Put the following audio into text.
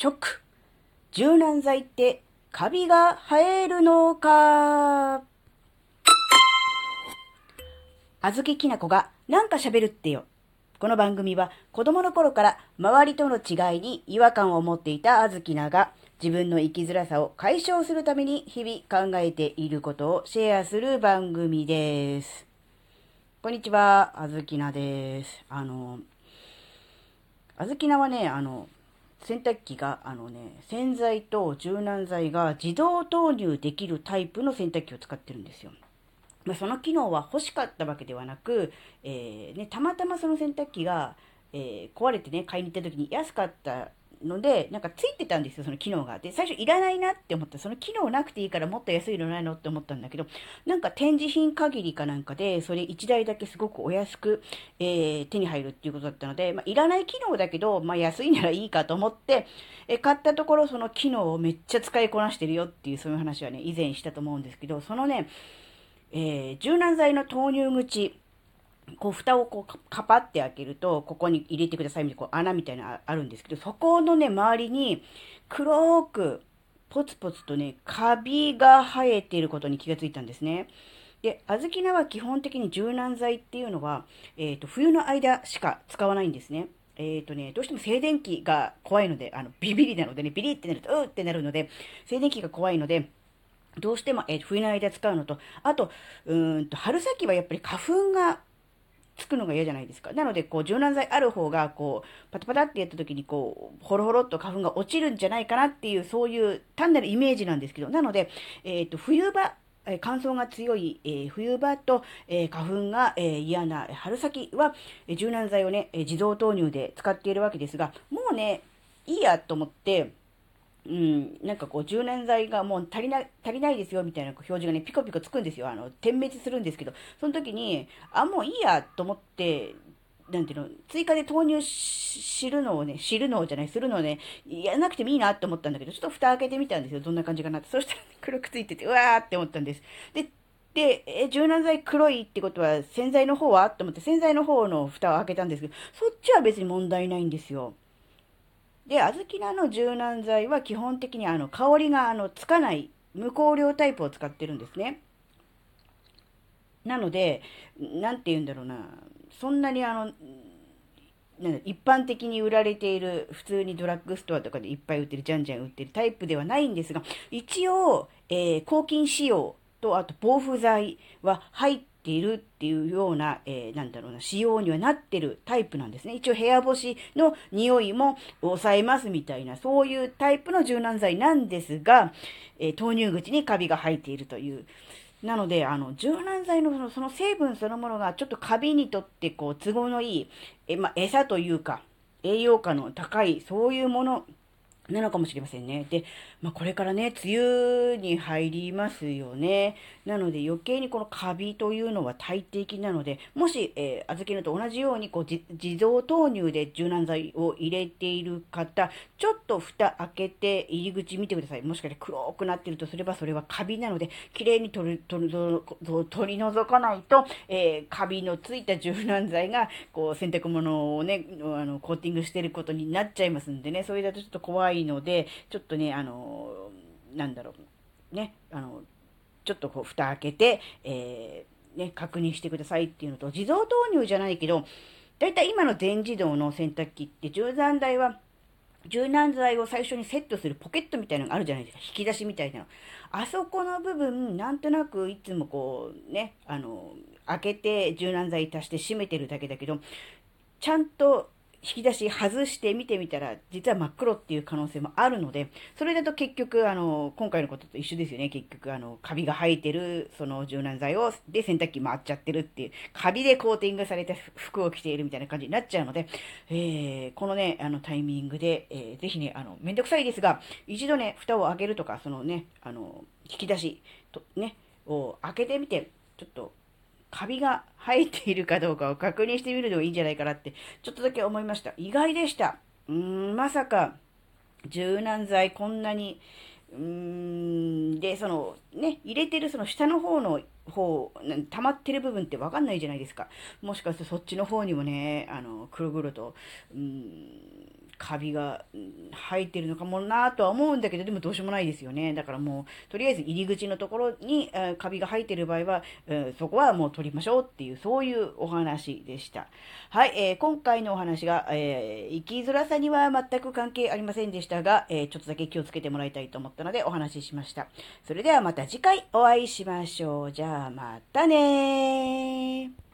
ショック。柔軟剤ってカビが生えるのかあずききなこがなんか喋るってよ。この番組は子供の頃から周りとの違いに違和感を持っていたあずきなが自分の生きづらさを解消するために日々考えていることをシェアする番組です。こんにちは、あずきなです。あの、あずきなはね、あの、洗濯機が、あのね、洗剤と柔軟剤が自動投入できるタイプの洗濯機を使ってるんですよ。まあ、その機能は欲しかったわけではなく、えー、ね、たまたまその洗濯機が、えー、壊れてね、買いに行った時に安かったので、なんかついてたんですよ、その機能が。で、最初いらないなって思った。その機能なくていいからもっと安いのないのって思ったんだけど、なんか展示品限りかなんかで、それ1台だけすごくお安く、えー、手に入るっていうことだったので、まあ、いらない機能だけど、まあ、安いならいいかと思って、え買ったところその機能をめっちゃ使いこなしてるよっていうそういう話はね、以前したと思うんですけど、そのね、えー、柔軟剤の投入口、こう、蓋をこう、カパって開けると、ここに入れてくださいみたいな、こう、穴みたいなあるんですけど、そこのね、周りに、黒く、ポツポツとね、カビが生えていることに気がついたんですね。で、小豆菜は基本的に柔軟剤っていうのは、えっ、ー、と、冬の間しか使わないんですね。えっ、ー、とね、どうしても静電気が怖いので、あの、ビビリなのでね、ビリってなると、うーってなるので、静電気が怖いので、どうしても、えー、冬の間使うのと、あと、うんと、春先はやっぱり花粉がつくのが嫌じゃないですか。なので、こう、柔軟剤ある方が、こう、パタパタってやった時に、こう、ホロホロっと花粉が落ちるんじゃないかなっていう、そういう単なるイメージなんですけど、なので、えっ、ー、と、冬場、え乾燥が強い、えー、冬場と、えー、花粉が、えー、嫌な春先は、え柔軟剤をね、え自動投入で使っているわけですが、もうね、いいやと思って、うん、なんかこう、柔軟剤がもう足りない、足りないですよみたいな表示がね、ピコピコつくんですよ。あの、点滅するんですけど、その時に、あ、もういいやと思って、なんていうの、追加で投入知るのをね、知るのじゃない、するのをね、やらなくてもいいなって思ったんだけど、ちょっと蓋開けてみたんですよ。どんな感じかなって。そしたら黒くついてて、うわーって思ったんです。で、で、え、柔軟剤黒いってことは洗剤の方はと思って洗剤の方の蓋を開けたんですけど、そっちは別に問題ないんですよ。で、小豆菜の柔軟剤は基本的にあの香りがあのつかない無香料タイプを使ってるんですね。なので、なんて言うんだろうな、そんなにあの、一般的に売られている、普通にドラッグストアとかでいっぱい売ってる、じゃんじゃん売ってるタイプではないんですが、一応、えー、抗菌仕様と、あと防腐剤は入っているっていうような、えー、なんだろうな、仕様にはなってるタイプなんですね。一応部屋干しの匂いも抑えますみたいな、そういうタイプの柔軟剤なんですが、えー、投入口にカビが入っているという。なので、あの、柔軟剤のそのその成分そのものがちょっとカビにとってこう都合のいい、え、まあ、餌というか、栄養価の高い、そういうものなのかもしれませんね。で、まあ、これからね、梅雨に入りますよね。なので余計にこのカビというのは大敵なので、もし、えー、小豆のと同じようにこう自動投入で柔軟剤を入れている方、ちょっと蓋開けて入り口見てください。もしかして黒くなってるとすればそれはカビなので、綺麗に取り取り取り除かないと、えー、カビのついた柔軟剤がこう洗濯物をね、あのコーティングしてることになっちゃいますんでね、それだとちょっと怖いので、ちょっとね、あの、なんだろう、ね、あの、ちょっとこう、蓋開けて、えー、ね、確認してくださいっていうのと、自動投入じゃないけど、だいたい今の全自動の洗濯機って柔軟剤は、柔軟剤を最初にセットするポケットみたいなのがあるじゃないですか。引き出しみたいなの。あそこの部分、なんとなくいつもこう、ね、あの、開けて柔軟剤足して閉めてるだけだけど、ちゃんと引き出し外して見てみたら、実は真っ黒っていう可能性もあるので、それだと結局、あの、今回のことと一緒ですよね。結局、あの、カビが生えてる、その柔軟剤を、で洗濯機回っちゃってるっていう、カビでコーティングされた服を着ているみたいな感じになっちゃうので、えー、このね、あのタイミングで、えー、ぜひね、あの、めんどくさいですが、一度ね、蓋を開けるとか、そのね、あの、引き出しと、ね、を開けてみて、ちょっと、カビが生えているかどうかを確認してみるのがいいんじゃないかなって、ちょっとだけ思いました。意外でした。うーん、まさか、柔軟剤こんなに、うーん、で、その、ね、入れてるその下の方の方、溜まってる部分ってわかんないじゃないですか。もしかしてそっちの方にもね、あの、くるぐると、うん、カビが生えてるのかもなとは思うんだけど、でもどうしようもないですよね。だからもう、とりあえず入り口のところに、カビが生えてる場合は、そこはもう取りましょうっていう、そういうお話でした。はい、えー、今回のお話が、えー、生きづらさには全く関係ありませんでしたが、えー、ちょっとだけ気をつけてもらいたいと思ったのでお話ししました。それではまた次回お会いしましょう。じゃあまたね